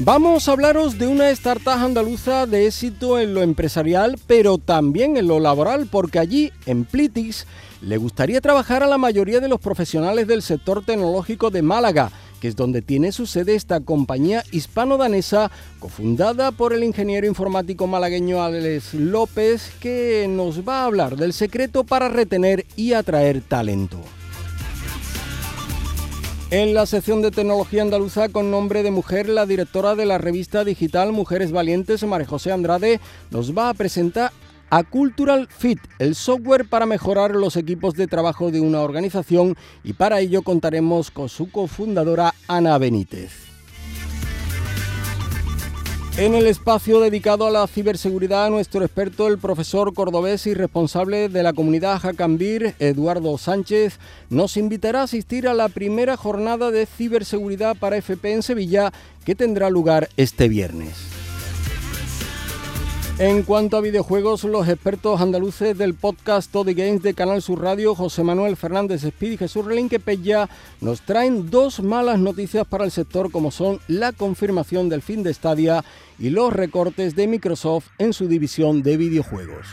Vamos a hablaros de una startup andaluza de éxito en lo empresarial, pero también en lo laboral, porque allí, en Plitis, le gustaría trabajar a la mayoría de los profesionales del sector tecnológico de Málaga que es donde tiene su sede esta compañía hispano-danesa, cofundada por el ingeniero informático malagueño Alex López, que nos va a hablar del secreto para retener y atraer talento. En la sección de tecnología andaluza con nombre de mujer, la directora de la revista digital Mujeres Valientes, María José Andrade, nos va a presentar a Cultural Fit, el software para mejorar los equipos de trabajo de una organización y para ello contaremos con su cofundadora Ana Benítez. En el espacio dedicado a la ciberseguridad, nuestro experto, el profesor cordobés y responsable de la comunidad Jacambir, Eduardo Sánchez, nos invitará a asistir a la primera jornada de ciberseguridad para FP en Sevilla que tendrá lugar este viernes. En cuanto a videojuegos, los expertos andaluces del podcast Toddy Games de Canal Sur Radio, José Manuel Fernández Speed y Jesús Relinque Pella, nos traen dos malas noticias para el sector como son la confirmación del fin de Stadia y los recortes de Microsoft en su división de videojuegos.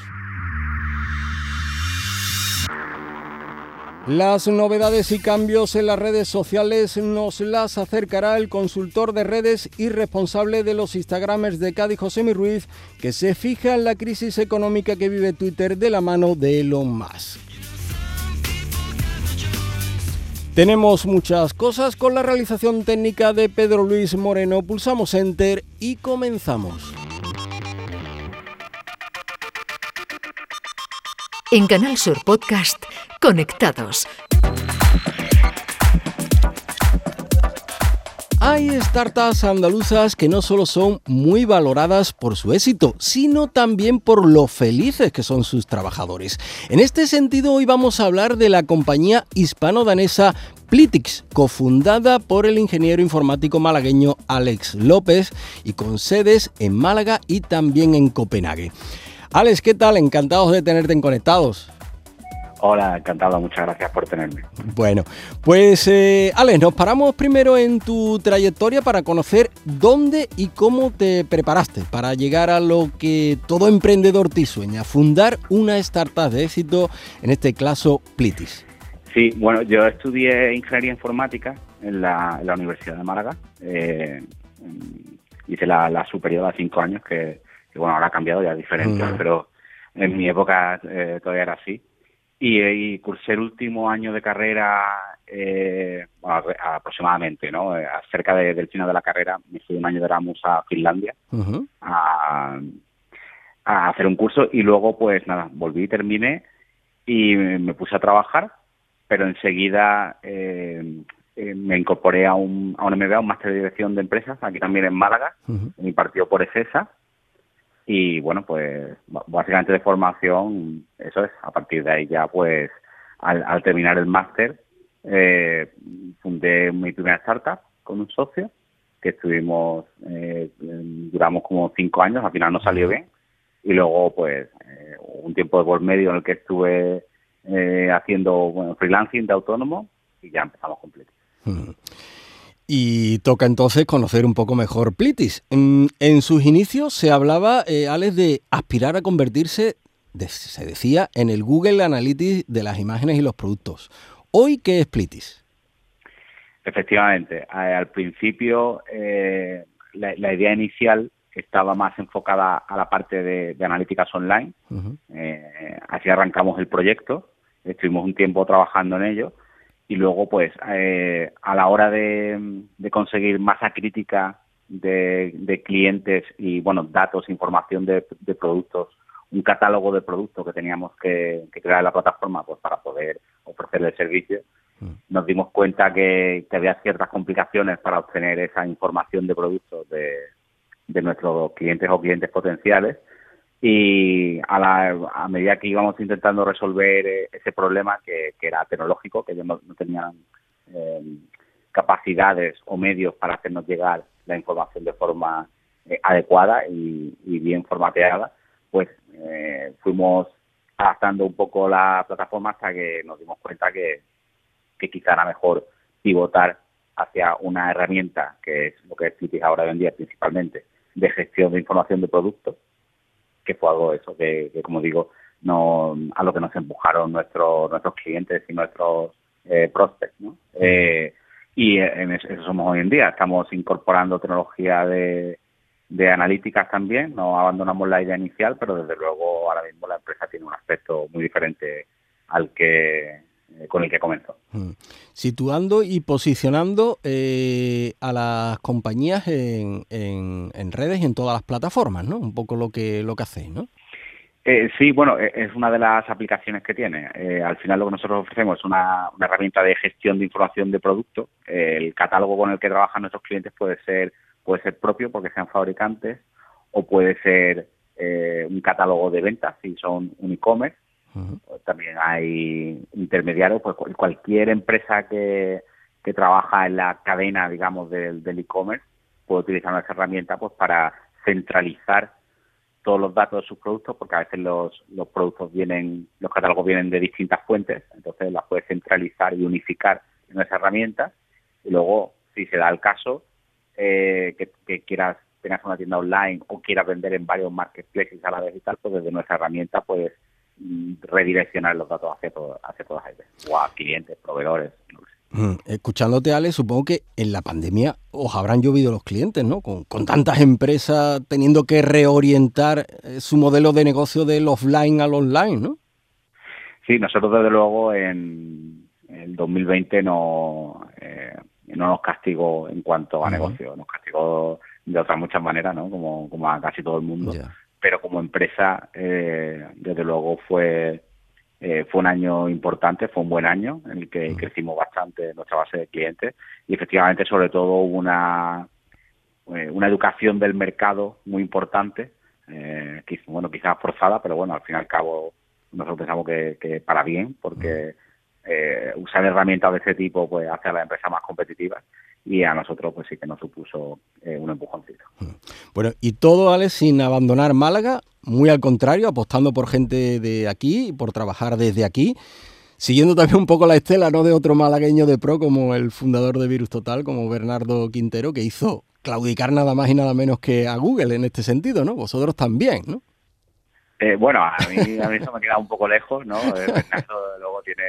Las novedades y cambios en las redes sociales nos las acercará el consultor de redes y responsable de los Instagramers de Cádiz, José Mi Ruiz, que se fija en la crisis económica que vive Twitter de la mano de Elon Musk. Tenemos muchas cosas con la realización técnica de Pedro Luis Moreno. Pulsamos Enter y comenzamos. En Canal Sur Podcast Conectados. Hay startups andaluzas que no solo son muy valoradas por su éxito, sino también por lo felices que son sus trabajadores. En este sentido, hoy vamos a hablar de la compañía hispano-danesa Plitix, cofundada por el ingeniero informático malagueño Alex López y con sedes en Málaga y también en Copenhague. Alex, ¿qué tal? Encantados de tenerte en Conectados. Hola, encantado, muchas gracias por tenerme. Bueno, pues eh, Alex, nos paramos primero en tu trayectoria para conocer dónde y cómo te preparaste para llegar a lo que todo emprendedor te sueña, fundar una startup de éxito, en este caso Plitis. Sí, bueno, yo estudié ingeniería informática en la, Universidad de Málaga. Eh, hice la, superior a cinco años, que, bueno, ahora ha cambiado, ya es diferente, pero en mi época eh, todavía era así. Y, cursé el último año de carrera eh, aproximadamente, ¿no? Eh, cerca del final de la carrera me fui un año de Erasmus a Finlandia a, hacer un curso y luego pues nada, volví, y terminé y me puse a trabajar, pero enseguida eh, me incorporé a un, a un MBA, un máster de dirección de empresas, aquí también en Málaga, mi partido por ESESA, y bueno, pues básicamente de formación, eso es, a partir de ahí ya pues al, terminar el máster eh, fundé mi primera startup con un socio que estuvimos, eh, duramos como cinco años, al final no salió bien. Y luego pues eh, un tiempo de por medio en el que estuve eh, haciendo bueno, freelancing de autónomo y ya empezamos completo. Y toca entonces conocer un poco mejor Plitis. En, sus inicios se hablaba, eh, Alex, de aspirar a convertirse, se decía, en el Google Analytics de las imágenes y los productos. ¿Hoy qué es Plitis? Efectivamente, al principio eh, la, idea inicial estaba más enfocada a la parte de, analíticas online. Eh, así arrancamos el proyecto, estuvimos un tiempo trabajando en ello y luego pues eh, a la hora de, conseguir masa crítica de, clientes y bueno datos información de, productos un catálogo de productos que teníamos que, crear en la plataforma pues para poder ofrecer el servicio mm. nos dimos cuenta que, había ciertas complicaciones para obtener esa información de productos de, de nuestros clientes o clientes potenciales y a, la, a medida que íbamos intentando resolver eh, ese problema que, era tecnológico, que ellos no, tenían eh, capacidades o medios para hacernos llegar la información de forma eh, adecuada y, bien formateada, pues fuimos adaptando un poco la plataforma hasta que nos dimos cuenta que, que quizá era mejor pivotar hacia una herramienta que es lo que es ahora hoy en día principalmente de gestión de información de productos que fue algo eso que, como digo no a lo que nos empujaron nuestros nuestros clientes y nuestros eh, prospects ¿no? Eh, y en eso, somos hoy en día. Estamos incorporando tecnología de, de analíticas también. No abandonamos la idea inicial pero desde luego ahora mismo la empresa tiene un aspecto muy diferente al que con el que comenzó. Mm. Situando y posicionando eh, a las compañías en, en, redes y en todas las plataformas, ¿no? Un poco lo que, lo que hacéis, ¿no? Eh, sí, bueno, e, es una de las aplicaciones que tiene. al final lo que nosotros ofrecemos es una, una herramienta de gestión de información de producto. el catálogo con el que trabajan nuestros clientes puede ser, puede ser propio porque sean fabricantes o puede ser un catálogo de ventas si son un e-commerce también hay intermediarios, pues cualquier empresa que, trabaja en la cadena, digamos, del, e-commerce puede utilizar nuestra herramienta pues para centralizar todos los datos de sus productos, porque a veces los, los productos vienen, los catálogos vienen de distintas fuentes, entonces las puedes centralizar y unificar en esa herramienta. Y luego, si se da el caso, eh, que, que, quieras tengas una tienda online o quieras vender en varios marketplaces a la vez y tal, pues desde nuestra herramienta puedes redireccionar los datos hacia, todo, hacia todas ellas, o a clientes, proveedores. Mm, escuchándote, Ale, supongo que en la pandemia os habrán llovido los clientes, ¿no? Con, tantas empresas teniendo que reorientar eh, su modelo de negocio del offline al online, ¿no? Sí, nosotros desde luego en el 2020 no, eh, no nos castigó en cuanto a negocio, nos castigó de otras muchas maneras, ¿no? Como, como a casi todo el mundo pero como empresa, eh, desde luego fue eh, fue un año importante, fue un buen año en el que crecimos bastante nuestra base de clientes y efectivamente sobre todo una eh, una educación del mercado muy importante, eh, bueno quizás forzada, pero bueno al fin y al cabo nosotros pensamos que, que para bien porque eh, usar herramientas de ese tipo pues hace a la empresa más competitiva y a nosotros pues sí que nos supuso eh, un empujoncito. Mm. Bueno, y todo, Alex, sin abandonar Málaga, muy al contrario, apostando por gente de aquí, por trabajar desde aquí, siguiendo también un poco la estela ¿no? de otro malagueño de pro como el fundador de Virus Total, como Bernardo Quintero, que hizo claudicar nada más y nada menos que a Google en este sentido, ¿no? Vosotros también, ¿no? Eh, bueno, a mí, a mí eso me queda un poco lejos, ¿no? Eh, Bernardo luego tiene,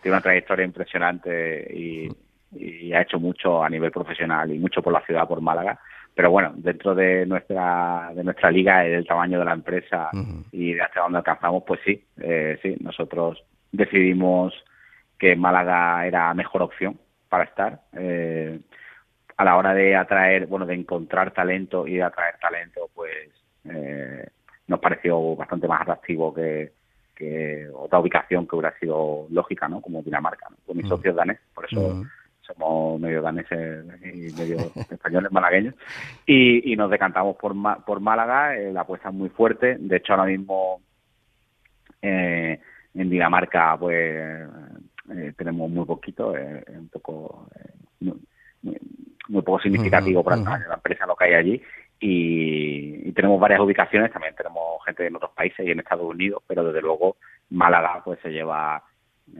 tiene una trayectoria impresionante y, y ha hecho mucho a nivel profesional y mucho por la ciudad, por Málaga. Pero bueno, dentro de nuestra de nuestra liga y del tamaño de la empresa y de hasta dónde alcanzamos, pues sí, eh, sí, nosotros decidimos que Málaga era mejor opción para estar. Eh, a la hora de atraer, bueno, de encontrar talento y de atraer talento, pues eh, nos pareció bastante más atractivo que, que otra ubicación que hubiera sido lógica, ¿no? Como Dinamarca, ¿no? Con mis socios danés, por eso somos medio daneses y medio españoles malagueños, y, y nos decantamos por, por Málaga, eh, la apuesta es muy fuerte, de hecho ahora mismo eh, en Dinamarca pues eh, tenemos muy poquito, un poco muy, poco significativo para la empresa lo que hay allí, y, y, tenemos varias ubicaciones, también tenemos gente en otros países y en Estados Unidos, pero desde luego Málaga pues se lleva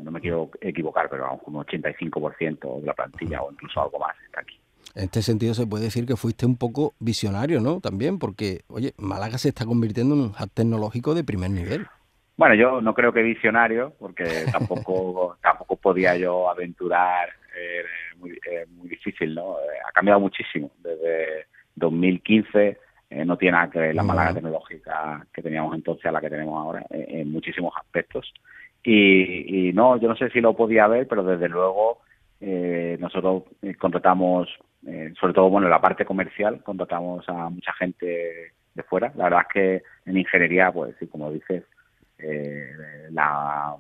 no me quiero equivocar, pero como un 85% de la plantilla o incluso algo más está aquí. En este sentido se puede decir que fuiste un poco visionario, ¿no? También, porque, oye, Málaga se está convirtiendo en un hub tecnológico de primer nivel. Bueno, yo no creo que visionario, porque tampoco tampoco podía yo aventurar, eh, muy, eh, muy difícil, ¿no? Eh, ha cambiado muchísimo desde 2015, eh, no tiene nada que ver la Málaga tecnológica que teníamos entonces a la que tenemos ahora, en muchísimos aspectos. Y, no, yo no sé si lo podía ver, pero desde luego eh, nosotros eh, contratamos, eh, sobre todo bueno, en la parte comercial, contratamos a mucha gente de fuera. La verdad es que en ingeniería, pues sí, como dices, la,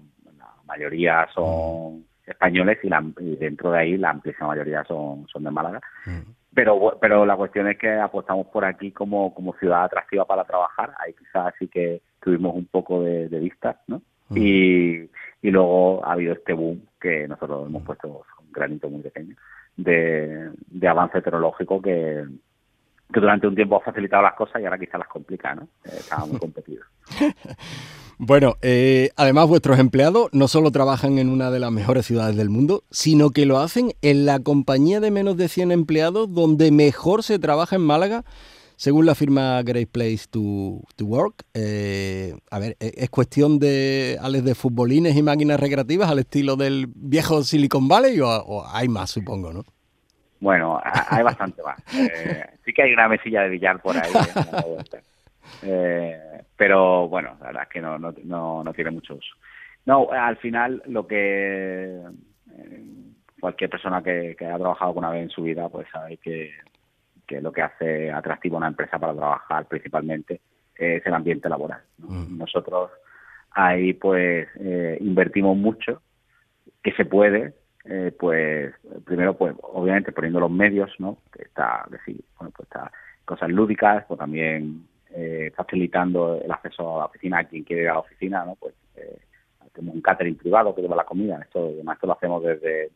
mayoría son españoles y, dentro de ahí la amplísima mayoría son, son de Málaga. pero pero la cuestión es que apostamos por aquí como, como ciudad atractiva para trabajar. Ahí quizás sí que tuvimos un poco de, vista, ¿no? Y, y luego ha habido este boom que nosotros hemos puesto un granito muy pequeño de, de avance tecnológico que, que durante un tiempo ha facilitado las cosas y ahora quizás las complica, ¿no? Eh, estaba muy competido. Bueno, eh, además vuestros empleados no solo trabajan en una de las mejores ciudades del mundo, sino que lo hacen en la compañía de menos de 100 empleados donde mejor se trabaja en Málaga, según la firma Great Place to, Work. Eh, a ver, ¿e-, ¿es cuestión de, Alex, de futbolines y máquinas recreativas al estilo del viejo Silicon Valley o, hay más, supongo, no? Bueno, hay bastante más. Eh, sí que hay una mesilla de billar por ahí. Eh, pero bueno, la verdad es que no, no, no, tiene mucho uso. No, al final lo que eh, cualquier persona que, que haya trabajado alguna vez en su vida pues sabe que, que lo que hace atractivo a una empresa para trabajar principalmente es el ambiente laboral. Mm. Nosotros ahí pues eh, invertimos mucho, que se puede, eh, pues primero pues obviamente poniendo los medios, ¿no? Que está, que sí, bueno, pues está cosas lúdicas, pues también eh, facilitando el acceso a la oficina a quien quiere ir a la oficina, ¿no? Pues eh, tenemos un catering privado que lleva la comida. Esto, además, esto lo hacemos desde,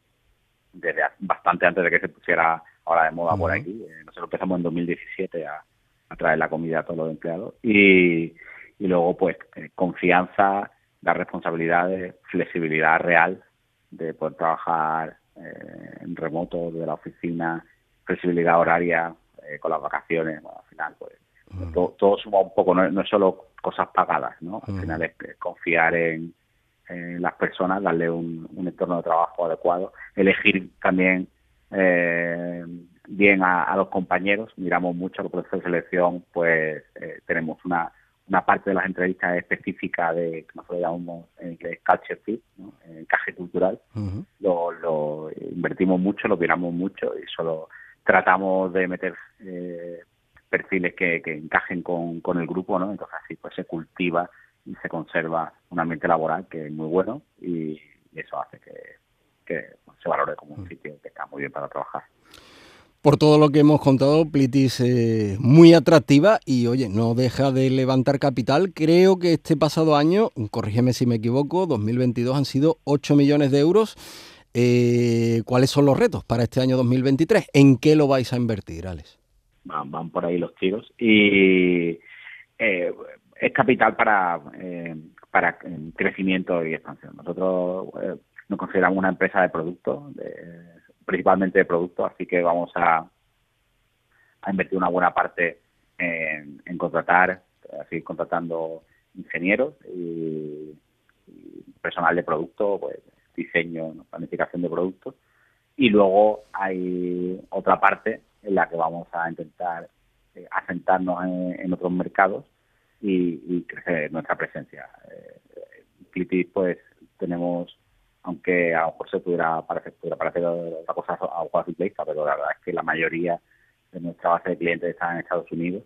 desde bastante antes de que se pusiera ahora de moda por aquí. Eh, nosotros empezamos en 2017 a, a, traer la comida a todos los empleados. Y, y luego, pues, eh, confianza, dar responsabilidades, flexibilidad real de poder trabajar eh, en remoto de la oficina, flexibilidad horaria con las vacaciones. al final, pues, todo, suma un poco, no, es solo cosas pagadas, ¿no? Al final es confiar en, las personas, darle un, entorno de trabajo adecuado, elegir también eh, bien a, los compañeros, miramos mucho los procesos de selección, pues eh, tenemos una, una parte de las entrevistas específica de, que nosotros llamamos en inglés culture fit, ¿no? encaje cultural, lo, lo, invertimos mucho, lo miramos mucho y solo tratamos de meter eh, perfiles que, encajen con, con, el grupo, ¿no? Entonces así pues se cultiva y se conserva un ambiente laboral que es muy bueno y, eso hace que, se valore como un mm. sitio que está muy bien para trabajar. Por todo lo que hemos contado, Plitis es muy atractiva y, oye, no deja de levantar capital. Creo que este pasado año, corrígeme si me equivoco, 2022 han sido 8 millones de euros. Eh, ¿Cuáles son los retos para este año 2023? ¿En qué lo vais a invertir, Alex? van, por ahí los tiros y eh, es capital para eh, para crecimiento y expansión. Nosotros eh, nos consideramos una empresa de producto, principalmente de producto, así que vamos a, invertir una buena parte en, contratar, así contratando ingenieros y, personal de producto, pues diseño, planificación de productos. Y luego hay otra parte en la que vamos a intentar eh, asentarnos en, otros mercados y, crecer nuestra presencia. Eh, pues tenemos, aunque a lo mejor se pudiera parecer, pudiera parecer otra cosa a ojos simplista, pero la verdad es que la mayoría de nuestra base de clientes está en Estados Unidos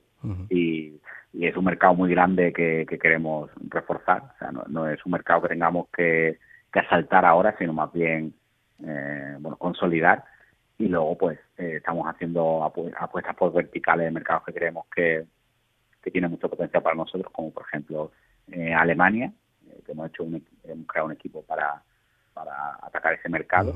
y, es un mercado muy grande que, queremos reforzar. O sea, no, es un mercado que tengamos que, que asaltar ahora, sino más bien eh, bueno consolidar y luego pues eh, estamos haciendo apuestas por verticales de mercados que creemos que, que tienen mucho potencial para nosotros, como por ejemplo eh, Alemania, eh, que hemos hecho un, hemos creado un equipo para, para atacar ese mercado,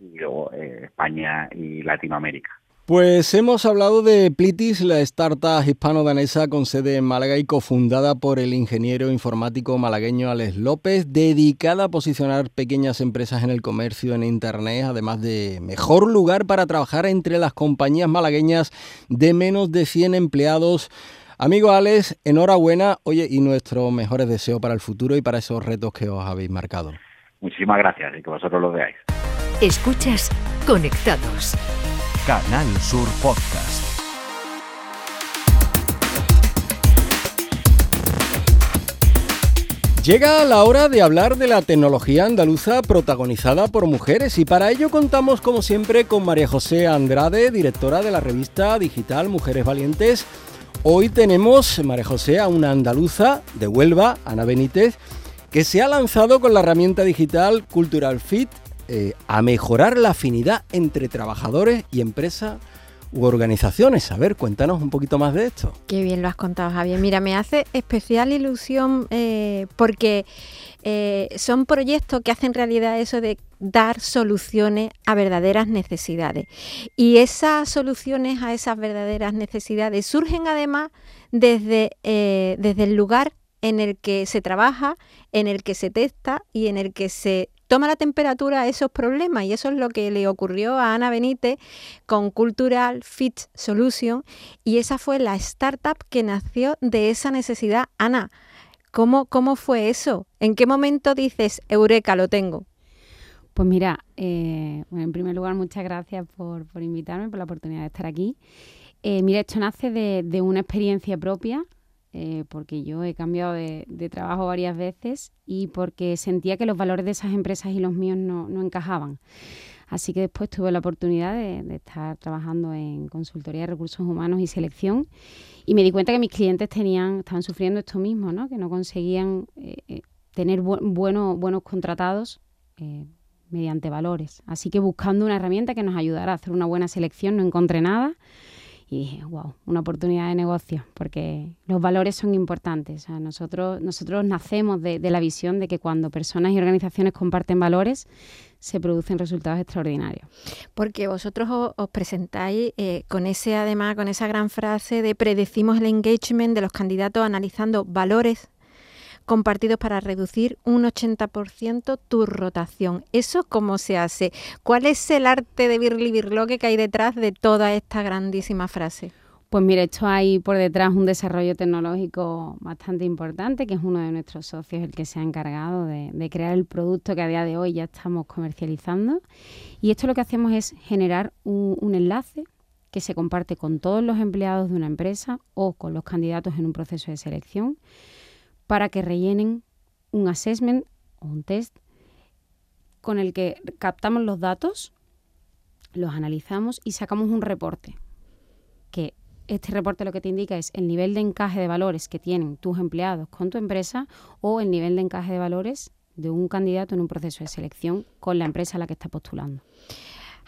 y luego España y Latinoamérica. Pues hemos hablado de Plitis, la startup hispano-danesa con sede en Málaga y cofundada por el ingeniero informático malagueño Alex López, dedicada a posicionar pequeñas empresas en el comercio en Internet, además de mejor lugar para trabajar entre las compañías malagueñas de menos de 100 empleados. Amigo Alex, enhorabuena, oye, y nuestros mejores deseos para el futuro y para esos retos que os habéis marcado. Muchísimas gracias y que vosotros lo veáis. Escuchas Conectados Canal Sur Podcast. Llega la hora de hablar de la tecnología andaluza protagonizada por mujeres y para ello contamos como siempre con María José Andrade, directora de la revista digital Mujeres Valientes. Hoy tenemos, María José, a una andaluza de Huelva, Ana Benítez, que se ha lanzado con la herramienta digital Cultural Fit eh, a mejorar la afinidad entre trabajadores y empresa u organizaciones. A ver, cuéntanos un poquito más de esto. Qué bien lo has contado, Javier. Mira, me hace especial ilusión eh, porque eh, son proyectos que hacen realidad eso de dar soluciones a verdaderas necesidades. Y esas soluciones a esas verdaderas necesidades surgen además desde, desde el lugar en el que se trabaja, en el que se testa y en el que se toma la temperatura a esos problemas y eso es lo que le ocurrió a Ana Benítez con Cultural Fit Solution y esa fue la startup que nació de esa necesidad. Ana, ¿cómo, cómo fue eso? ¿En qué momento dices, Eureka, lo tengo? Pues mira, eh, en primer lugar, muchas gracias por, invitarme, por la oportunidad de estar aquí. Eh, mira, esto nace de una experiencia propia eh, porque yo he cambiado de, trabajo varias veces y porque sentía que los valores de esas empresas y los míos no, encajaban. Así que después tuve la oportunidad de, estar trabajando en consultoría de recursos humanos y selección y me di cuenta que mis clientes tenían, estaban sufriendo esto mismo, ¿no? que no conseguían eh, eh, tener buenos contratados mediante valores. Así que buscando una herramienta que nos ayudara a hacer una buena selección no encontré nada y dije, wow, una oportunidad de negocio, porque los valores son importantes. nosotros, nosotros nacemos de, la visión de que cuando personas y organizaciones comparten valores, se producen resultados extraordinarios. Porque vosotros os, presentáis eh, con ese, además, con esa gran frase de predecimos el engagement de los candidatos analizando valores compartidos para reducir un 80% tu rotación. ¿Eso cómo se hace? ¿Cuál es el arte de Birli Birloque que hay detrás de toda esta grandísima frase? Pues mira, esto hay por detrás un desarrollo tecnológico bastante importante, que es uno de nuestros socios el que se ha encargado de, crear el producto que a día de hoy ya estamos comercializando. Y esto lo que hacemos es generar un enlace que se comparte con todos los empleados de una empresa o con los candidatos en un proceso de selección para que rellenen un assessment o un test con el que captamos los datos, los analizamos y sacamos un reporte. Que este reporte lo que te indica es el nivel de encaje de valores que tienen tus empleados con tu empresa o el nivel de encaje de valores de un candidato en un proceso de selección con la empresa a la que está postulando.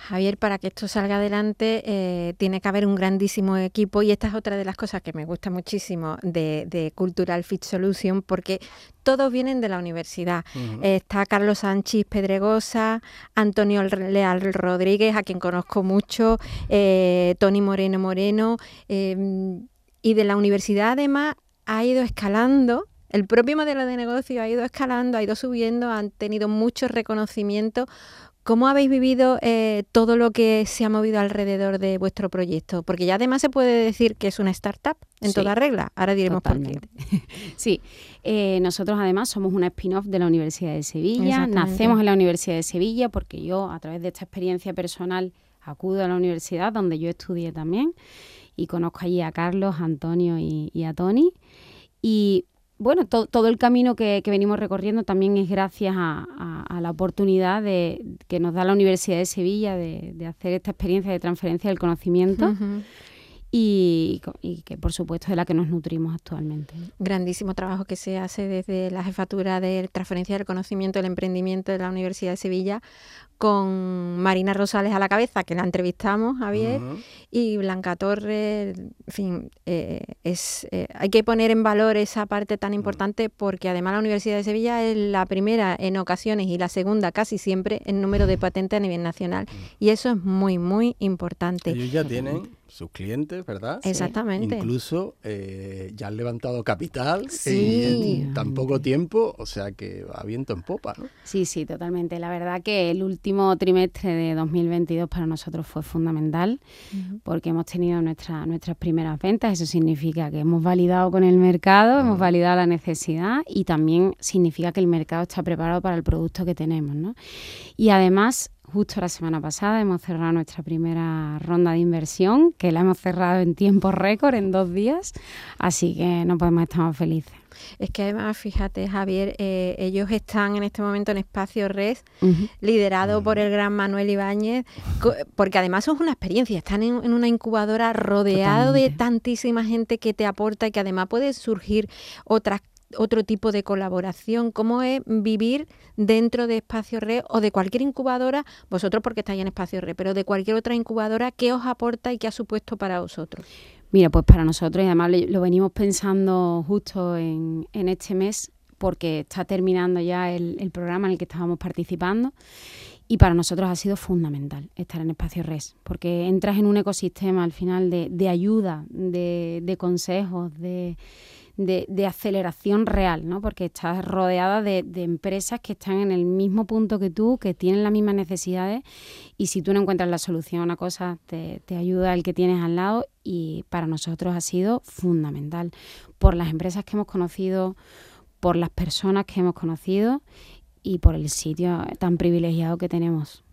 Javier, para que esto salga adelante eh, tiene que haber un grandísimo equipo y esta es otra de las cosas que me gusta muchísimo de, Cultural Fit Solution porque todos vienen de la universidad. está Carlos Sánchez Pedregosa, Antonio Leal Rodríguez, a quien conozco mucho, eh, Tony Moreno Moreno, em, y de la universidad además ha ido escalando el propio modelo de negocio ha ido escalando, ha ido subiendo, han tenido mucho reconocimiento ¿Cómo habéis vivido eh, todo lo que se ha movido alrededor de vuestro proyecto? Porque ya además se puede decir que es una startup en toda regla. Ahora diremos por qué. Sí, eh, nosotros además somos una spin-off de la Universidad de Sevilla. Nacemos en la Universidad de Sevilla porque yo, a través de esta experiencia personal, acudo a la universidad donde yo estudié también y conozco allí a Carlos, a Antonio y, y a Tony. Y bueno, todo el camino que, venimos recorriendo también es gracias a, la oportunidad de, que nos da la Universidad de Sevilla de, hacer esta experiencia de transferencia del conocimiento. Y, que por supuesto es de la que nos nutrimos actualmente. Grandísimo trabajo que se hace desde la jefatura de transferencia del conocimiento del emprendimiento de la Universidad de Sevilla con Marina Rosales a la cabeza, que la entrevistamos, Javier, y Blanca Torres, en fin, eh, es, eh, hay que poner en valor esa parte tan importante porque además la Universidad de Sevilla es la primera en ocasiones y la segunda casi siempre en número de patentes a nivel nacional. Y eso es muy, muy importante. Ellos ya tienen sus clientes, ¿verdad? Exactamente. Incluso eh, ya han levantado capital en tan poco tiempo, o sea que va viento en popa, ¿no? Sí, sí, totalmente. La verdad que el último trimestre de 2022 para nosotros fue fundamental porque hemos tenido nuestra, nuestras primeras ventas. Eso significa que hemos validado con el mercado, hemos validado la necesidad y también significa que el mercado está preparado para el producto que tenemos, ¿no? Y además Justo la semana pasada hemos cerrado nuestra primera ronda de inversión, que la hemos cerrado en tiempo récord, en dos días, así que no podemos estar más felices. Es que además, fíjate, Javier, eh, ellos están en este momento en Espacio Red, liderado por el gran Manuel Ibáñez, porque además es una experiencia, están en, una incubadora rodeado de tantísima gente que te aporta y que además puede surgir otras otro tipo de colaboración? ¿Cómo es vivir dentro de Espacio Red o de cualquier incubadora? Vosotros porque estáis en Espacio Red, pero de cualquier otra incubadora, ¿qué os aporta y qué ha supuesto para vosotros? Mira, pues para nosotros, y además lo venimos pensando justo en, este mes, porque está terminando ya el, programa en el que estábamos participando. Y para nosotros ha sido fundamental estar en Espacio Res, porque entras en un ecosistema al final de, ayuda, de consejos, de, de, aceleración real, ¿no? Porque estás rodeada de, empresas que están en el mismo punto que tú, que tienen las mismas necesidades y si tú no encuentras la solución a una cosa, te, te ayuda el que tienes al lado y para nosotros ha sido fundamental por las empresas que hemos conocido, por las personas que hemos conocido y por el sitio tan privilegiado que tenemos.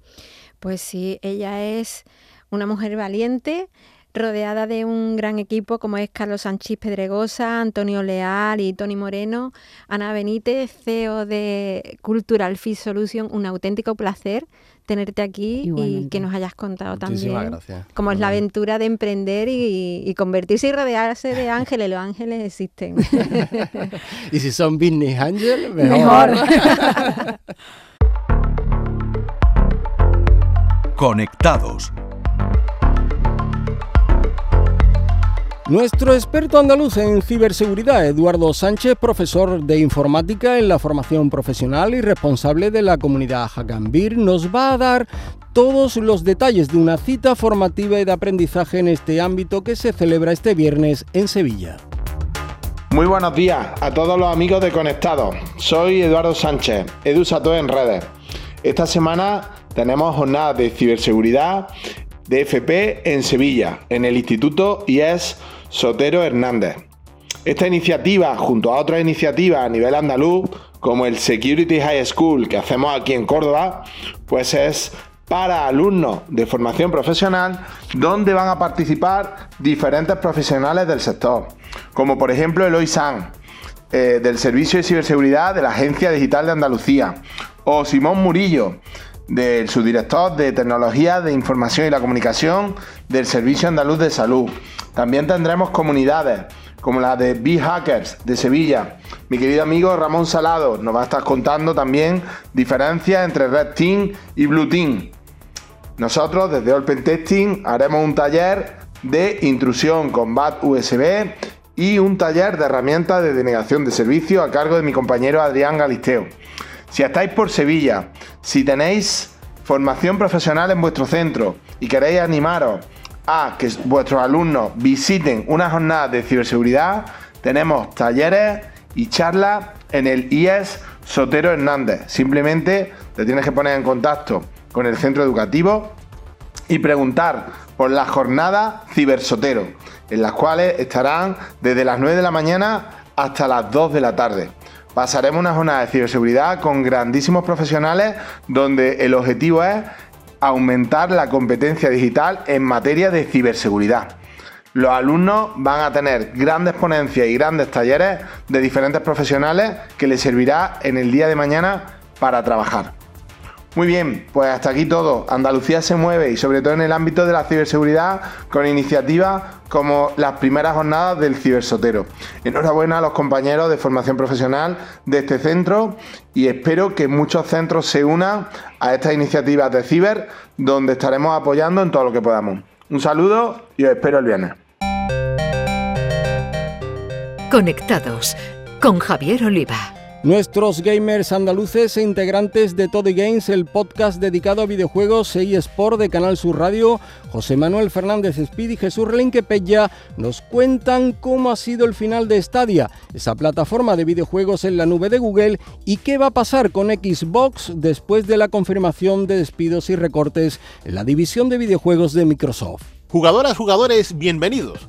Pues sí, ella es una mujer valiente, rodeada de un gran equipo como es Carlos Sánchez Pedregosa, Antonio Leal y Tony Moreno, Ana Benítez, CEO de Cultural Fit Solution, un auténtico placer tenerte aquí y que nos hayas contado también gracias. cómo es la aventura de emprender y, convertirse y rodearse de ángeles. Los ángeles existen. y si son business angels, mejor. mejor. Conectados Nuestro experto andaluz en ciberseguridad, Eduardo Sánchez, profesor de informática en la formación profesional y responsable de la comunidad Hackambir, nos va a dar todos los detalles de una cita formativa y de aprendizaje en este ámbito que se celebra este viernes en Sevilla. Muy buenos días a todos los amigos de Conectados. Soy Eduardo Sánchez, EduSato en redes. Esta semana tenemos jornadas de ciberseguridad de FP en Sevilla, en el Instituto IES Sotero Hernández. Esta iniciativa, junto a otras iniciativas a nivel andaluz, como el Security High School que hacemos aquí en Córdoba, pues es para alumnos de formación profesional donde van a participar diferentes profesionales del sector, como por ejemplo Eloy San, eh, del Servicio de Ciberseguridad de la Agencia Digital de Andalucía, o Simón Murillo, del subdirector de Tecnología de Información y la Comunicación del Servicio Andaluz de Salud. También tendremos comunidades como la de B-Hackers de Sevilla. Mi querido amigo Ramón Salado nos va a estar contando también diferencias entre Red Team y Blue Team. Nosotros desde Open Testing haremos un taller de intrusión con BAT USB y un taller de herramientas de denegación de servicio a cargo de mi compañero Adrián Galisteo. Si estáis por Sevilla, si tenéis formación profesional en vuestro centro y queréis animaros a que vuestros alumnos visiten una jornada de ciberseguridad, tenemos talleres y charlas en el IES Sotero Hernández. Simplemente te tienes que poner en contacto con el centro educativo y preguntar por la jornada Cibersotero, en las cuales estarán desde las 9 de la mañana hasta las 2 de la tarde pasaremos una jornada de ciberseguridad con grandísimos profesionales donde el objetivo es aumentar la competencia digital en materia de ciberseguridad. Los alumnos van a tener grandes ponencias y grandes talleres de diferentes profesionales que les servirá en el día de mañana para trabajar. Muy bien, pues hasta aquí todo. Andalucía se mueve y sobre todo en el ámbito de la ciberseguridad con iniciativas como las primeras jornadas del cibersotero. Enhorabuena a los compañeros de formación profesional de este centro y espero que muchos centros se unan a estas iniciativas de ciber donde estaremos apoyando en todo lo que podamos. Un saludo y os espero el viernes. Conectados con Javier Oliva. Nuestros gamers andaluces e integrantes de Toddy Games, el podcast dedicado a videojuegos e Sport de Canal Sur Radio, José Manuel Fernández Speed y Jesús Relinque Pella, nos cuentan cómo ha sido el final de Stadia, esa plataforma de videojuegos en la nube de Google, y qué va a pasar con Xbox después de la confirmación de despidos y recortes en la división de videojuegos de Microsoft. Jugadoras, jugadores, bienvenidos.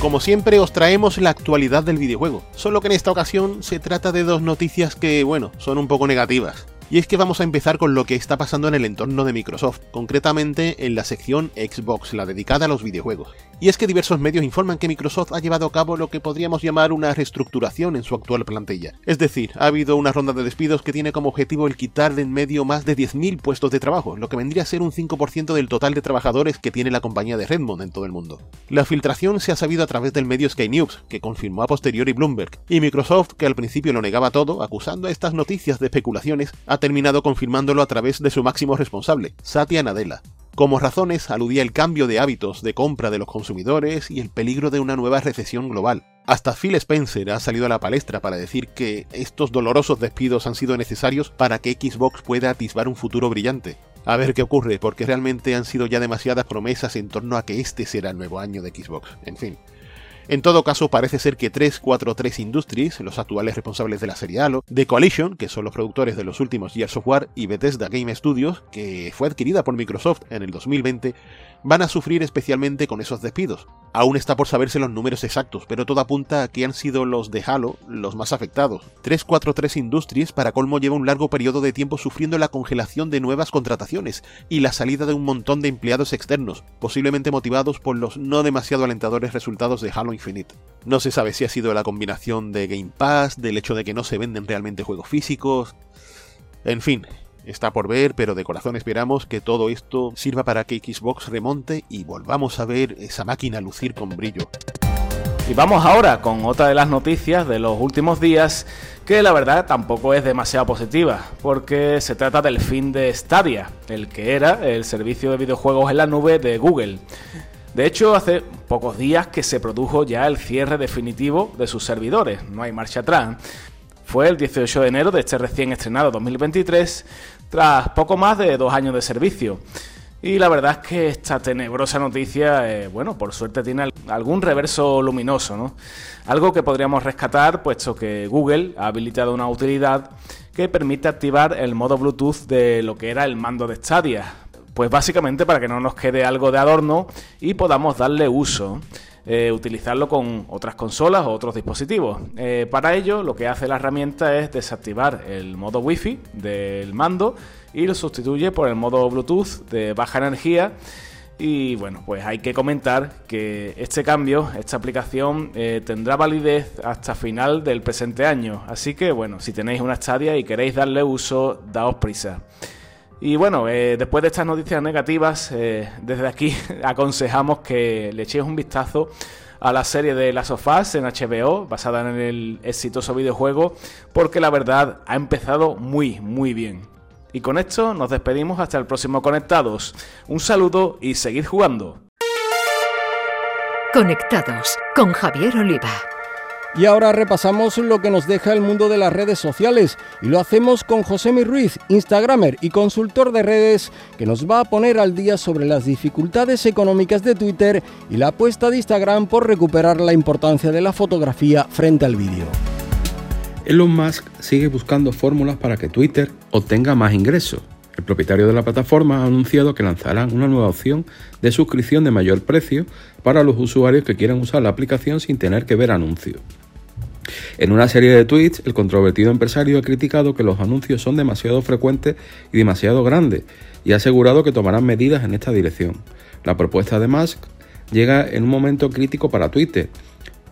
Como siempre os traemos la actualidad del videojuego, solo que en esta ocasión se trata de dos noticias que, bueno, son un poco negativas. Y es que vamos a empezar con lo que está pasando en el entorno de Microsoft, concretamente en la sección Xbox, la dedicada a los videojuegos. Y es que diversos medios informan que Microsoft ha llevado a cabo lo que podríamos llamar una reestructuración en su actual plantilla. Es decir, ha habido una ronda de despidos que tiene como objetivo el quitar de en medio más de 10.000 puestos de trabajo, lo que vendría a ser un 5% del total de trabajadores que tiene la compañía de Redmond en todo el mundo. La filtración se ha sabido a través del medio Sky News, que confirmó a posteriori Bloomberg, y Microsoft, que al principio lo negaba todo, acusando a estas noticias de especulaciones, ha terminado confirmándolo a través de su máximo responsable, Satya Nadella. Como razones aludía el cambio de hábitos de compra de los consumidores y el peligro de una nueva recesión global. Hasta Phil Spencer ha salido a la palestra para decir que estos dolorosos despidos han sido necesarios para que Xbox pueda atisbar un futuro brillante. A ver qué ocurre, porque realmente han sido ya demasiadas promesas en torno a que este será el nuevo año de Xbox. En fin. En todo caso, parece ser que 343 Industries, los actuales responsables de la serie Halo, The Coalition, que son los productores de los últimos Gears of War, y Bethesda Game Studios, que fue adquirida por Microsoft en el 2020, van a sufrir especialmente con esos despidos. Aún está por saberse los números exactos, pero todo apunta a que han sido los de Halo los más afectados. 343 Industries para colmo lleva un largo periodo de tiempo sufriendo la congelación de nuevas contrataciones y la salida de un montón de empleados externos, posiblemente motivados por los no demasiado alentadores resultados de Halo Infinite. No se sabe si ha sido la combinación de Game Pass, del hecho de que no se venden realmente juegos físicos... En fin, Está por ver, pero de corazón esperamos que todo esto sirva para que Xbox remonte y volvamos a ver esa máquina lucir con brillo. Y vamos ahora con otra de las noticias de los últimos días que la verdad tampoco es demasiado positiva, porque se trata del fin de Stadia, el que era el servicio de videojuegos en la nube de Google. De hecho, hace pocos días que se produjo ya el cierre definitivo de sus servidores, no hay marcha atrás. Fue el 18 de enero de este recién estrenado 2023, tras poco más de dos años de servicio. Y la verdad es que esta tenebrosa noticia, eh, bueno, por suerte tiene algún reverso luminoso, ¿no? Algo que podríamos rescatar, puesto que Google ha habilitado una utilidad que permite activar el modo Bluetooth de lo que era el mando de Stadia. Pues básicamente para que no nos quede algo de adorno y podamos darle uso. Eh, utilizarlo con otras consolas o otros dispositivos. Eh, para ello, lo que hace la herramienta es desactivar el modo Wi-Fi del mando y lo sustituye por el modo Bluetooth de baja energía. Y bueno, pues hay que comentar que este cambio, esta aplicación, eh, tendrá validez hasta final del presente año. Así que bueno, si tenéis una Stadia y queréis darle uso, daos prisa. Y bueno, eh, después de estas noticias negativas, eh, desde aquí aconsejamos que le echéis un vistazo a la serie de Las Us en HBO, basada en el exitoso videojuego, porque la verdad ha empezado muy, muy bien. Y con esto nos despedimos hasta el próximo Conectados. Un saludo y seguid jugando. Conectados con Javier Oliva. Y ahora repasamos lo que nos deja el mundo de las redes sociales y lo hacemos con José Mi Ruiz, Instagramer y consultor de redes, que nos va a poner al día sobre las dificultades económicas de Twitter y la apuesta de Instagram por recuperar la importancia de la fotografía frente al vídeo. Elon Musk sigue buscando fórmulas para que Twitter obtenga más ingresos. El propietario de la plataforma ha anunciado que lanzarán una nueva opción de suscripción de mayor precio para los usuarios que quieran usar la aplicación sin tener que ver anuncios. En una serie de tweets, el controvertido empresario ha criticado que los anuncios son demasiado frecuentes y demasiado grandes y ha asegurado que tomarán medidas en esta dirección. La propuesta de Musk llega en un momento crítico para Twitter.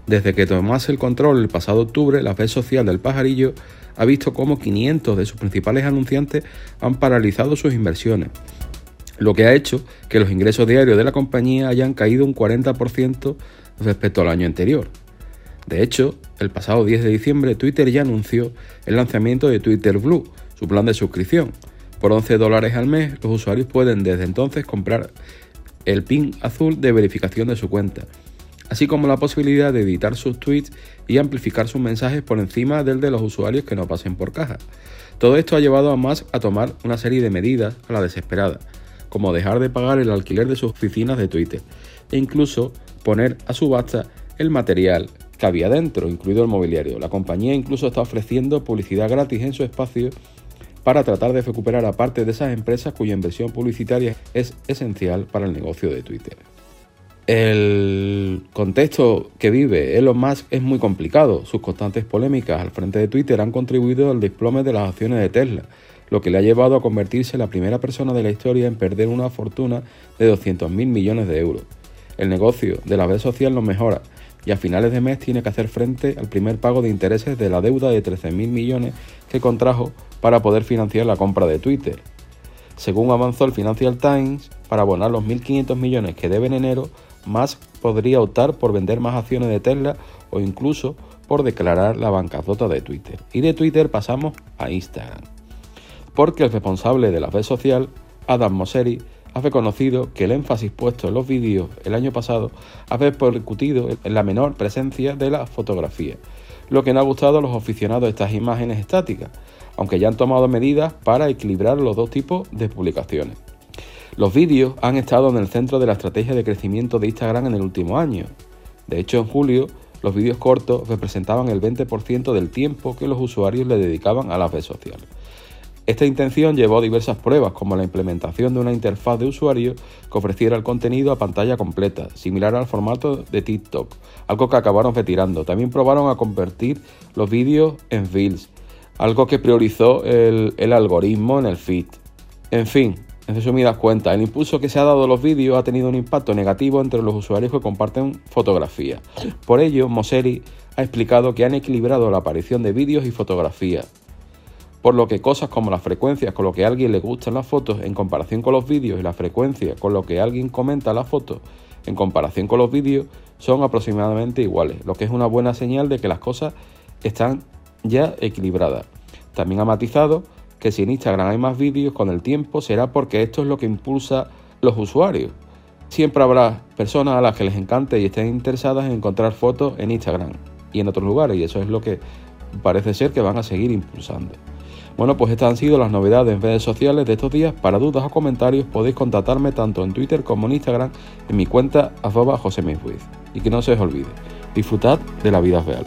Desde que tomase el control el pasado octubre, la red social del pajarillo ha visto cómo 500 de sus principales anunciantes han paralizado sus inversiones, lo que ha hecho que los ingresos diarios de la compañía hayan caído un 40% respecto al año anterior. De hecho, el pasado 10 de diciembre Twitter ya anunció el lanzamiento de Twitter Blue, su plan de suscripción. Por 11 dólares al mes, los usuarios pueden desde entonces comprar el pin azul de verificación de su cuenta, así como la posibilidad de editar sus tweets y amplificar sus mensajes por encima del de los usuarios que no pasen por caja. Todo esto ha llevado a Musk a tomar una serie de medidas a la desesperada, como dejar de pagar el alquiler de sus oficinas de Twitter e incluso poner a subasta el material que había dentro, incluido el mobiliario. La compañía incluso está ofreciendo publicidad gratis en su espacio para tratar de recuperar a parte de esas empresas cuya inversión publicitaria es esencial para el negocio de Twitter. El contexto que vive Elon Musk es muy complicado. Sus constantes polémicas al frente de Twitter han contribuido al desplome de las acciones de Tesla, lo que le ha llevado a convertirse en la primera persona de la historia en perder una fortuna de 200.000 millones de euros. El negocio de la red social no mejora y a finales de mes tiene que hacer frente al primer pago de intereses de la deuda de 13.000 millones que contrajo para poder financiar la compra de Twitter. Según avanzó el Financial Times, para abonar los 1.500 millones que debe en enero, Musk podría optar por vender más acciones de Tesla o incluso por declarar la bancarrota de Twitter. Y de Twitter pasamos a Instagram. Porque el responsable de la red social, Adam Mosseri, ha reconocido que el énfasis puesto en los vídeos el año pasado ha repercutido en la menor presencia de la fotografía, lo que no ha gustado a los aficionados de estas imágenes estáticas, aunque ya han tomado medidas para equilibrar los dos tipos de publicaciones. Los vídeos han estado en el centro de la estrategia de crecimiento de Instagram en el último año. De hecho, en julio, los vídeos cortos representaban el 20% del tiempo que los usuarios le dedicaban a la red social. Esta intención llevó a diversas pruebas, como la implementación de una interfaz de usuario que ofreciera el contenido a pantalla completa, similar al formato de TikTok, algo que acabaron retirando. También probaron a convertir los vídeos en Reels, algo que priorizó el, algoritmo en el feed. En fin, en resumidas cuentas, el impulso que se ha dado a los vídeos ha tenido un impacto negativo entre los usuarios que comparten fotografías. Por ello, Mosseri ha explicado que han equilibrado la aparición de vídeos y fotografías, por lo que cosas como las frecuencias con lo que a alguien le gustan las fotos en comparación con los vídeos y la frecuencia con lo que alguien comenta las fotos en comparación con los vídeos son aproximadamente iguales, lo que es una buena señal de que las cosas están ya equilibradas. También ha matizado que si en Instagram hay más vídeos con el tiempo será porque esto es lo que impulsa los usuarios. Siempre habrá personas a las que les encante y estén interesadas en encontrar fotos en Instagram y en otros lugares y eso es lo que parece ser que van a seguir impulsando. Bueno, pues estas han sido las novedades en redes sociales de estos días. Para dudas o comentarios podéis contactarme tanto en Twitter como en Instagram en mi cuenta arroba Y que no se os olvide, disfrutad de la vida real.